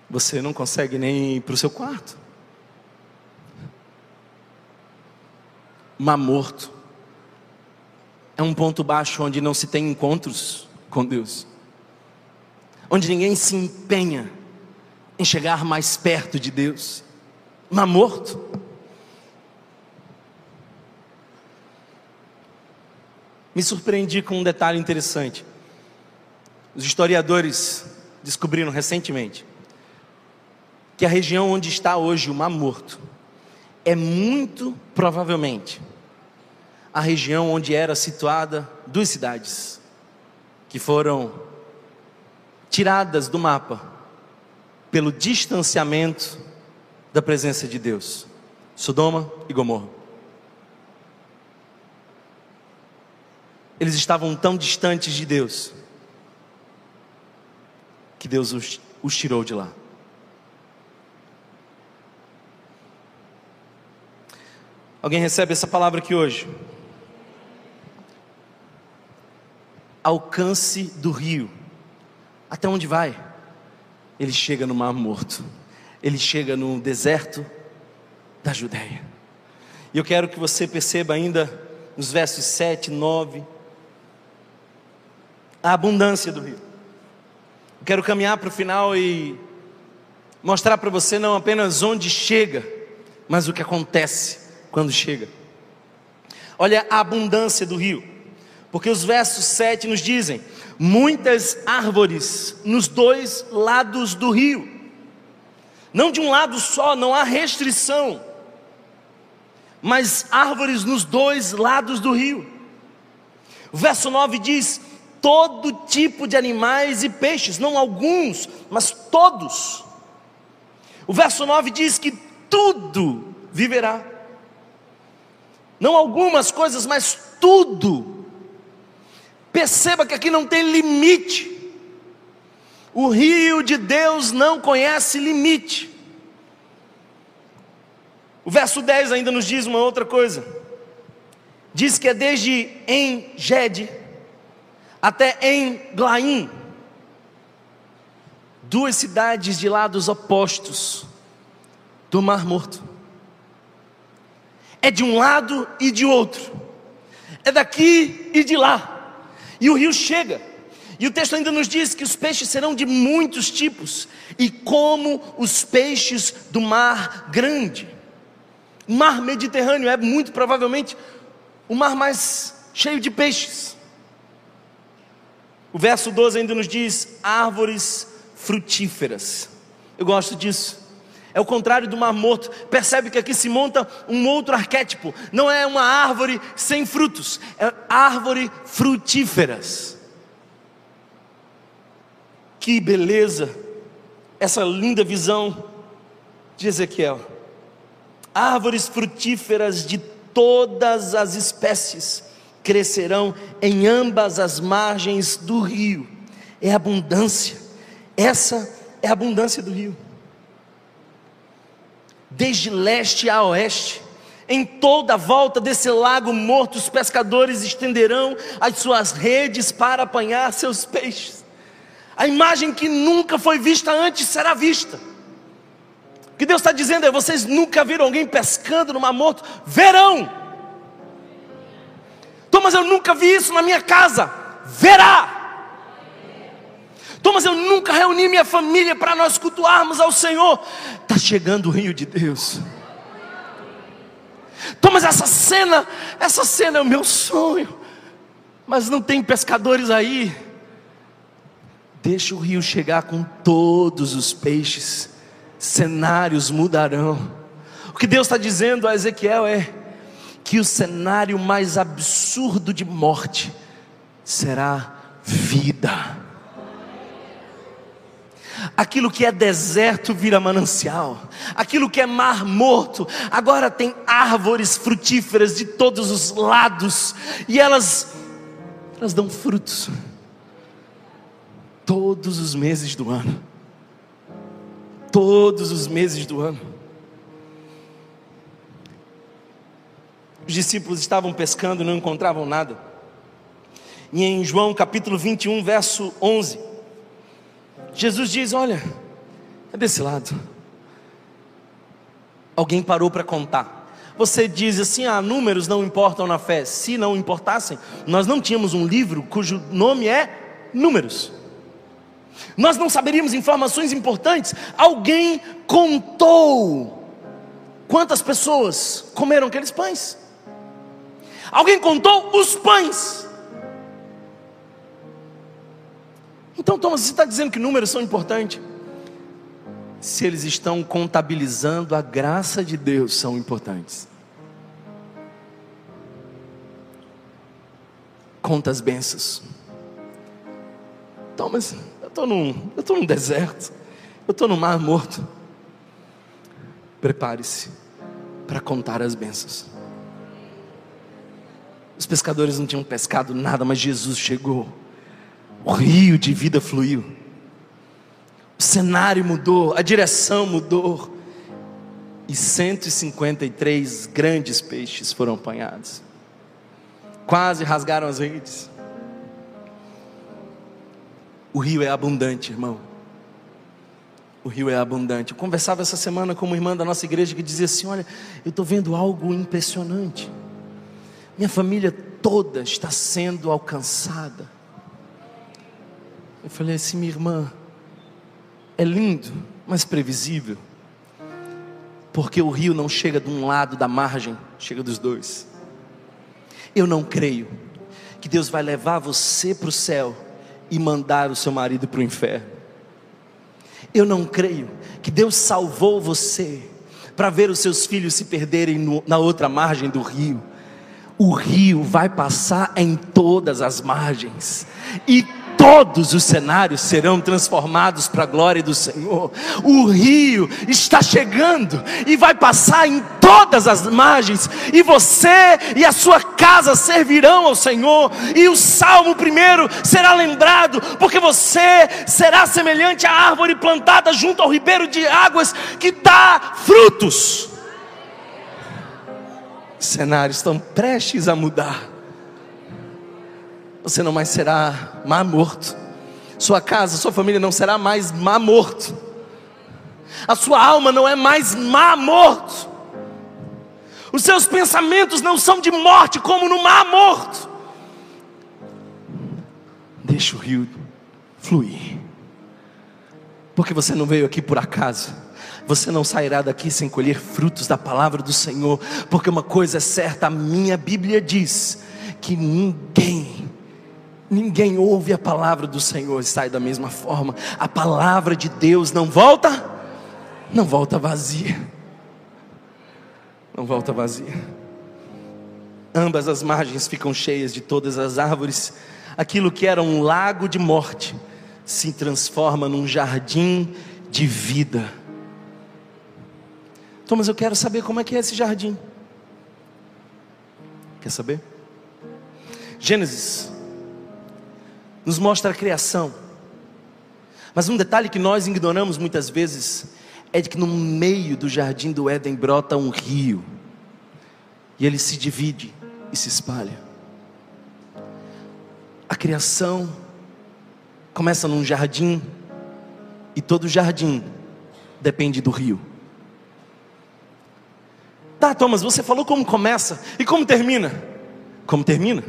Você não consegue nem ir para o seu quarto. Mar morto é um ponto baixo onde não se tem encontros com Deus, onde ninguém se empenha em chegar mais perto de Deus. Mar morto. Me surpreendi com um detalhe interessante. Os historiadores descobriram recentemente que a região onde está hoje o Mar Morto é muito provavelmente a região onde era situada duas cidades que foram tiradas do mapa pelo distanciamento da presença de Deus: Sodoma e Gomorra. Eles estavam tão distantes de Deus que Deus os, os tirou de lá. Alguém recebe essa palavra aqui hoje? Alcance do rio. Até onde vai? Ele chega no Mar Morto. Ele chega no deserto da Judéia. E eu quero que você perceba ainda nos versos 7, 9, a abundância do rio. Eu quero caminhar para o final e mostrar para você não apenas onde chega, mas o que acontece quando chega. Olha a abundância do rio, porque os versos 7 nos dizem: muitas árvores nos dois lados do rio, não de um lado só, não há restrição, mas árvores nos dois lados do rio. O verso 9 diz: todo tipo de animais e peixes, não alguns, mas todos. O verso 9 diz que tudo viverá não algumas coisas, mas tudo. Perceba que aqui não tem limite. O rio de Deus não conhece limite. O verso 10 ainda nos diz uma outra coisa. Diz que é desde em Gede até em Glaim, duas cidades de lados opostos do Mar Morto. É de um lado e de outro, é daqui e de lá, e o rio chega. E o texto ainda nos diz que os peixes serão de muitos tipos, e como os peixes do mar grande. O mar Mediterrâneo é muito provavelmente o mar mais cheio de peixes. O verso 12 ainda nos diz: árvores frutíferas. Eu gosto disso. É o contrário do mar morto. Percebe que aqui se monta um outro arquétipo. Não é uma árvore sem frutos, é árvore frutíferas. Que beleza! Essa linda visão de Ezequiel. Árvores frutíferas de todas as espécies crescerão em ambas as margens do rio. É abundância. Essa é a abundância do rio. Desde leste a oeste, em toda a volta desse lago morto, os pescadores estenderão as suas redes para apanhar seus peixes. A imagem que nunca foi vista antes será vista. O que Deus está dizendo é: vocês nunca viram alguém pescando no mar morto? Verão Thomas, eu nunca vi isso na minha casa. Verá. Thomas, eu nunca reuni minha família para nós cultuarmos ao Senhor. Está chegando o rio de Deus. Thomas, essa cena, essa cena é o meu sonho. Mas não tem pescadores aí. Deixa o rio chegar com todos os peixes. Cenários mudarão. O que Deus está dizendo a Ezequiel é: que o cenário mais absurdo de morte será vida. Aquilo que é deserto vira manancial, aquilo que é mar morto, agora tem árvores frutíferas de todos os lados, e elas, elas dão frutos todos os meses do ano. Todos os meses do ano. Os discípulos estavam pescando e não encontravam nada. E em João capítulo 21, verso 11, Jesus diz: Olha, é desse lado. Alguém parou para contar. Você diz assim: ah, números não importam na fé. Se não importassem, nós não tínhamos um livro cujo nome é Números. Nós não saberíamos informações importantes. Alguém contou quantas pessoas comeram aqueles pães. Alguém contou os pães. Então, Thomas, você está dizendo que números são importantes? Se eles estão contabilizando a graça de Deus, são importantes. Conta as bênçãos. Thomas, eu estou num, eu num deserto, eu estou no mar morto. Prepare-se para contar as bênçãos. Os pescadores não tinham pescado nada, mas Jesus chegou. O rio de vida fluiu. O cenário mudou, a direção mudou. E 153 grandes peixes foram apanhados. Quase rasgaram as redes. O rio é abundante, irmão. O rio é abundante. Eu conversava essa semana com uma irmã da nossa igreja que dizia assim: Olha, eu estou vendo algo impressionante. Minha família toda está sendo alcançada. Eu falei assim, minha irmã, é lindo, mas previsível. Porque o rio não chega de um lado da margem, chega dos dois. Eu não creio que Deus vai levar você para o céu e mandar o seu marido para o inferno. Eu não creio que Deus salvou você para ver os seus filhos se perderem no, na outra margem do rio o rio vai passar em todas as margens, e todos os cenários serão transformados para a glória do Senhor. O rio está chegando e vai passar em todas as margens, e você e a sua casa servirão ao Senhor. E o salmo primeiro será lembrado, porque você será semelhante à árvore plantada junto ao ribeiro de águas que dá frutos. Os cenários estão prestes a mudar você não mais será mar morto. Sua casa, sua família não será mais mar morto. A sua alma não é mais mar morto. Os seus pensamentos não são de morte como no mar morto. Deixa o rio fluir. Porque você não veio aqui por acaso. Você não sairá daqui sem colher frutos da palavra do Senhor, porque uma coisa é certa, a minha Bíblia diz que ninguém Ninguém ouve a palavra do Senhor e sai da mesma forma. A palavra de Deus não volta, não volta vazia. Não volta vazia. Ambas as margens ficam cheias de todas as árvores. Aquilo que era um lago de morte se transforma num jardim de vida. Thomas, eu quero saber como é que é esse jardim. Quer saber? Gênesis nos mostra a criação. Mas um detalhe que nós ignoramos muitas vezes é de que no meio do jardim do Éden brota um rio. E ele se divide e se espalha. A criação começa num jardim e todo jardim depende do rio. Tá, Thomas, você falou como começa e como termina? Como termina?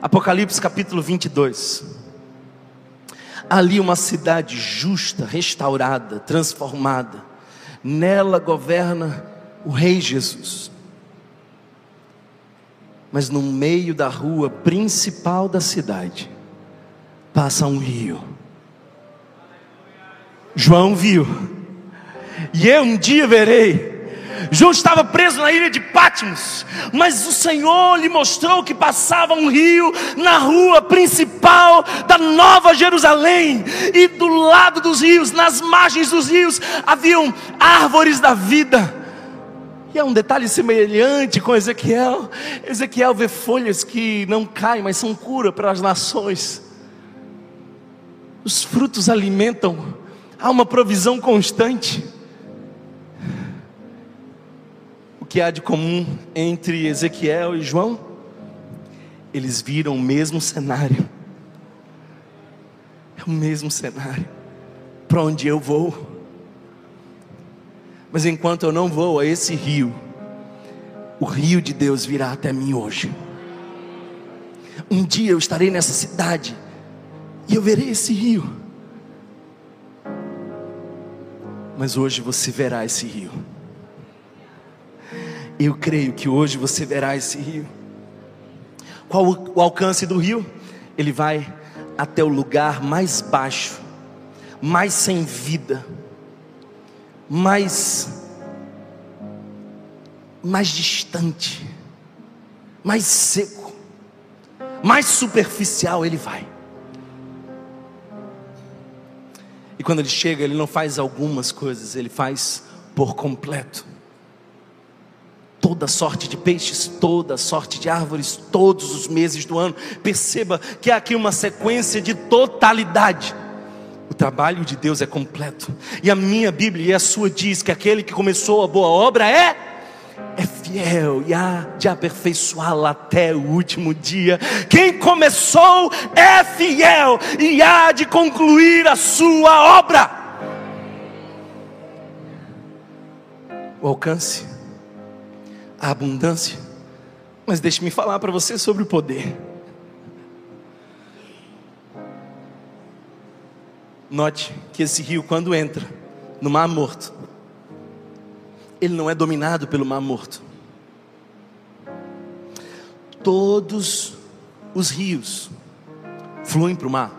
Apocalipse capítulo 22. Ali uma cidade justa, restaurada, transformada. Nela governa o Rei Jesus. Mas no meio da rua principal da cidade passa um rio. João viu. E eu um dia verei João estava preso na ilha de Patmos, mas o Senhor lhe mostrou que passava um rio na rua principal da Nova Jerusalém, e do lado dos rios, nas margens dos rios, haviam árvores da vida. E é um detalhe semelhante com Ezequiel. Ezequiel vê folhas que não caem, mas são cura para as nações. Os frutos alimentam, há uma provisão constante. Que há de comum entre Ezequiel e João? Eles viram o mesmo cenário. É o mesmo cenário. Para onde eu vou? Mas enquanto eu não vou a esse rio, o rio de Deus virá até mim hoje. Um dia eu estarei nessa cidade e eu verei esse rio. Mas hoje você verá esse rio. Eu creio que hoje você verá esse rio. Qual o alcance do rio? Ele vai até o lugar mais baixo, mais sem vida, mais mais distante, mais seco, mais superficial ele vai. E quando ele chega, ele não faz algumas coisas, ele faz por completo toda sorte de peixes, toda sorte de árvores, todos os meses do ano. Perceba que há aqui uma sequência de totalidade. O trabalho de Deus é completo. E a minha Bíblia e a sua diz que aquele que começou a boa obra é é fiel e há de aperfeiçoá-la até o último dia. Quem começou é fiel e há de concluir a sua obra. O alcance a abundância. Mas deixe-me falar para você sobre o poder. Note que esse rio, quando entra no Mar Morto, ele não é dominado pelo Mar Morto. Todos os rios fluem para o mar.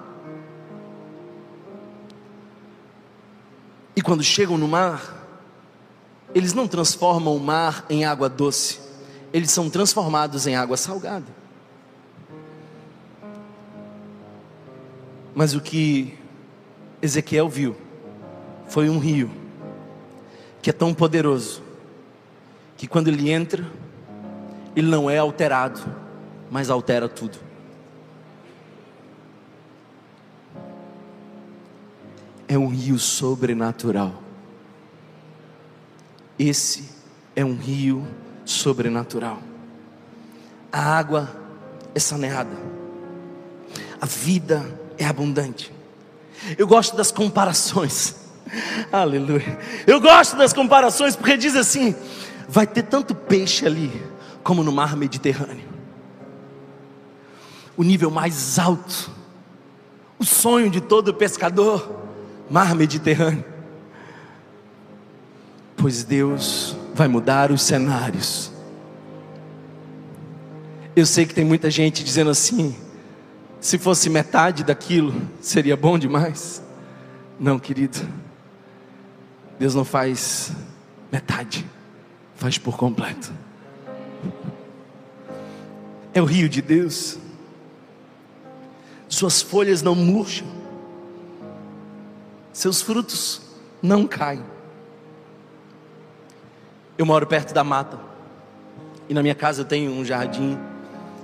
E quando chegam no mar, eles não transformam o mar em água doce, eles são transformados em água salgada. Mas o que Ezequiel viu foi um rio que é tão poderoso que quando ele entra, ele não é alterado, mas altera tudo. É um rio sobrenatural. Esse é um rio sobrenatural. A água é saneada. A vida é abundante. Eu gosto das comparações. Aleluia. Eu gosto das comparações porque diz assim: vai ter tanto peixe ali como no mar Mediterrâneo. O nível mais alto, o sonho de todo pescador, mar Mediterrâneo. Pois Deus vai mudar os cenários. Eu sei que tem muita gente dizendo assim: se fosse metade daquilo, seria bom demais. Não, querido. Deus não faz metade, faz por completo. É o rio de Deus. Suas folhas não murcham, seus frutos não caem. Eu moro perto da mata, e na minha casa eu tenho um jardim,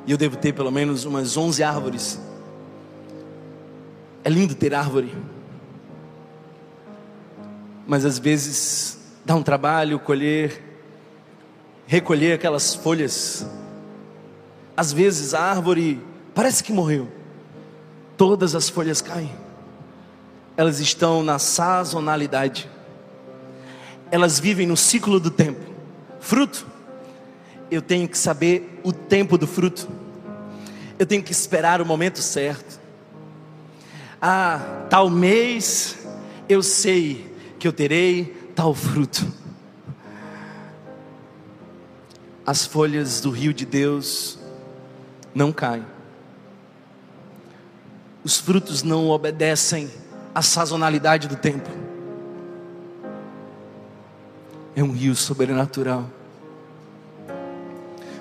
e eu devo ter pelo menos umas 11 árvores. É lindo ter árvore. Mas às vezes dá um trabalho colher, recolher aquelas folhas. Às vezes a árvore parece que morreu, todas as folhas caem, elas estão na sazonalidade, elas vivem no ciclo do tempo. Fruto, eu tenho que saber o tempo do fruto, eu tenho que esperar o momento certo. Ah, tal mês eu sei que eu terei tal fruto. As folhas do rio de Deus não caem. Os frutos não obedecem à sazonalidade do tempo. É um rio sobrenatural.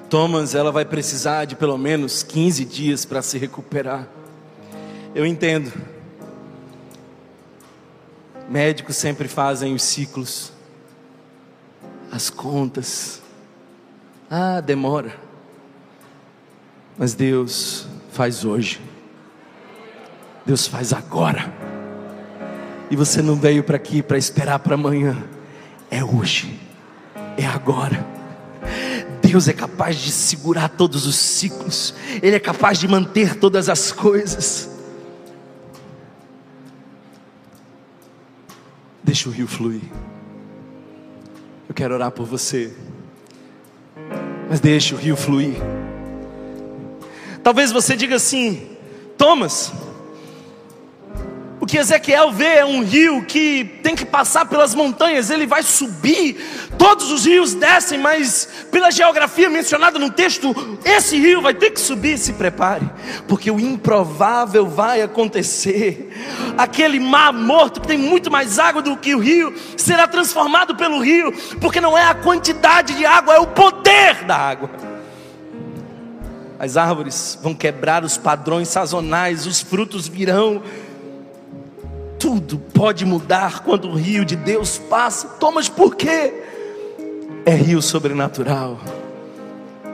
Thomas, ela vai precisar de pelo menos 15 dias para se recuperar. Eu entendo. Médicos sempre fazem os ciclos, as contas. Ah, demora. Mas Deus faz hoje. Deus faz agora. E você não veio para aqui para esperar para amanhã. É hoje. É agora. Deus é capaz de segurar todos os ciclos. Ele é capaz de manter todas as coisas. Deixa o rio fluir. Eu quero orar por você. Mas deixa o rio fluir. Talvez você diga assim: Thomas, o que Ezequiel vê é um rio que tem que passar pelas montanhas, ele vai subir, todos os rios descem, mas pela geografia mencionada no texto, esse rio vai ter que subir. Se prepare, porque o improvável vai acontecer. Aquele mar morto que tem muito mais água do que o rio, será transformado pelo rio, porque não é a quantidade de água, é o poder da água. As árvores vão quebrar os padrões sazonais, os frutos virão tudo pode mudar quando o rio de Deus passa. Thomas, por quê? É rio sobrenatural.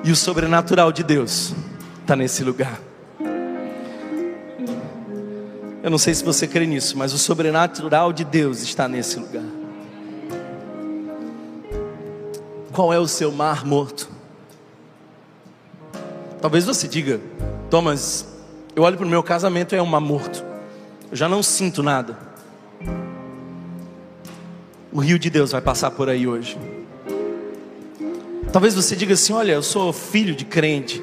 E o sobrenatural de Deus está nesse lugar. Eu não sei se você crê nisso, mas o sobrenatural de Deus está nesse lugar. Qual é o seu mar morto? Talvez você diga, Thomas, eu olho para o meu casamento e é um mar morto. Eu já não sinto nada. O rio de Deus vai passar por aí hoje. Talvez você diga assim: Olha, eu sou filho de crente.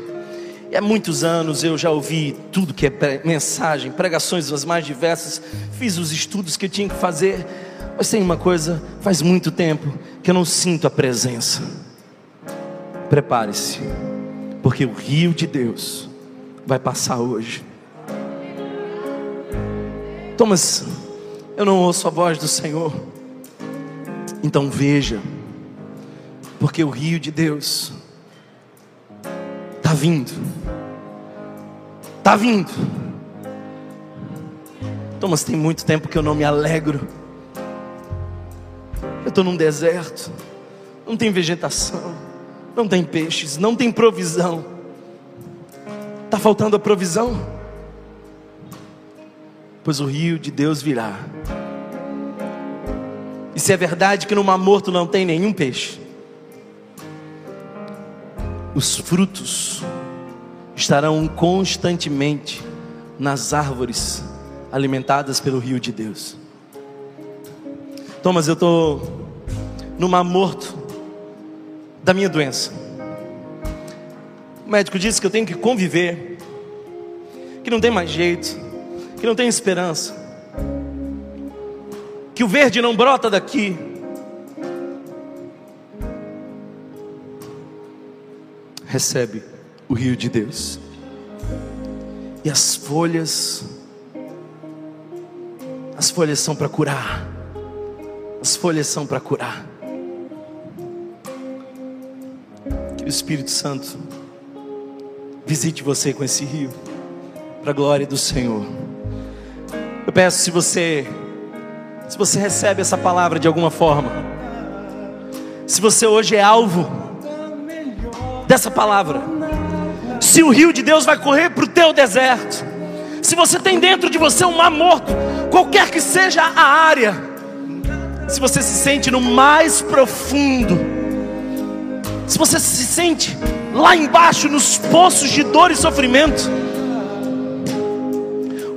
E há muitos anos eu já ouvi tudo que é mensagem, pregações das mais diversas, fiz os estudos que eu tinha que fazer, mas tem uma coisa: faz muito tempo que eu não sinto a presença. Prepare-se, porque o rio de Deus vai passar hoje. Thomas, eu não ouço a voz do Senhor. Então veja, porque o rio de Deus está vindo, está vindo. Thomas, tem muito tempo que eu não me alegro. Eu estou num deserto, não tem vegetação, não tem peixes, não tem provisão. Está faltando a provisão? Pois o rio de Deus virá. E se é verdade que no mar morto não tem nenhum peixe, os frutos estarão constantemente nas árvores alimentadas pelo rio de Deus. Thomas, eu estou no mar morto da minha doença. O médico disse que eu tenho que conviver, que não tem mais jeito, que não tem esperança, que o verde não brota daqui. Recebe o rio de Deus, e as folhas, as folhas são para curar, as folhas são para curar. Que o Espírito Santo visite você com esse rio, para a glória do Senhor. Eu peço se você, se você recebe essa palavra de alguma forma, se você hoje é alvo dessa palavra, se o rio de Deus vai correr para o teu deserto, se você tem dentro de você um mar morto, qualquer que seja a área, se você se sente no mais profundo, se você se sente lá embaixo nos poços de dor e sofrimento,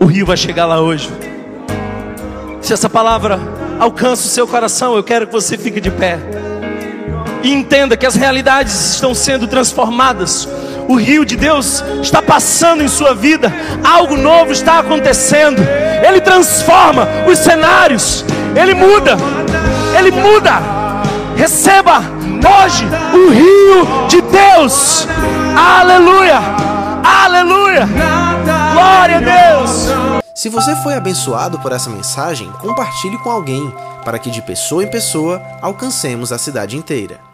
o rio vai chegar lá hoje. Se essa palavra alcança o seu coração, eu quero que você fique de pé e entenda que as realidades estão sendo transformadas. O rio de Deus está passando em sua vida, algo novo está acontecendo. Ele transforma os cenários, ele muda, ele muda. Receba hoje o rio de Deus. Aleluia! Aleluia! Glória a Deus! Se você foi abençoado por essa mensagem, compartilhe com alguém, para que de pessoa em pessoa alcancemos a cidade inteira.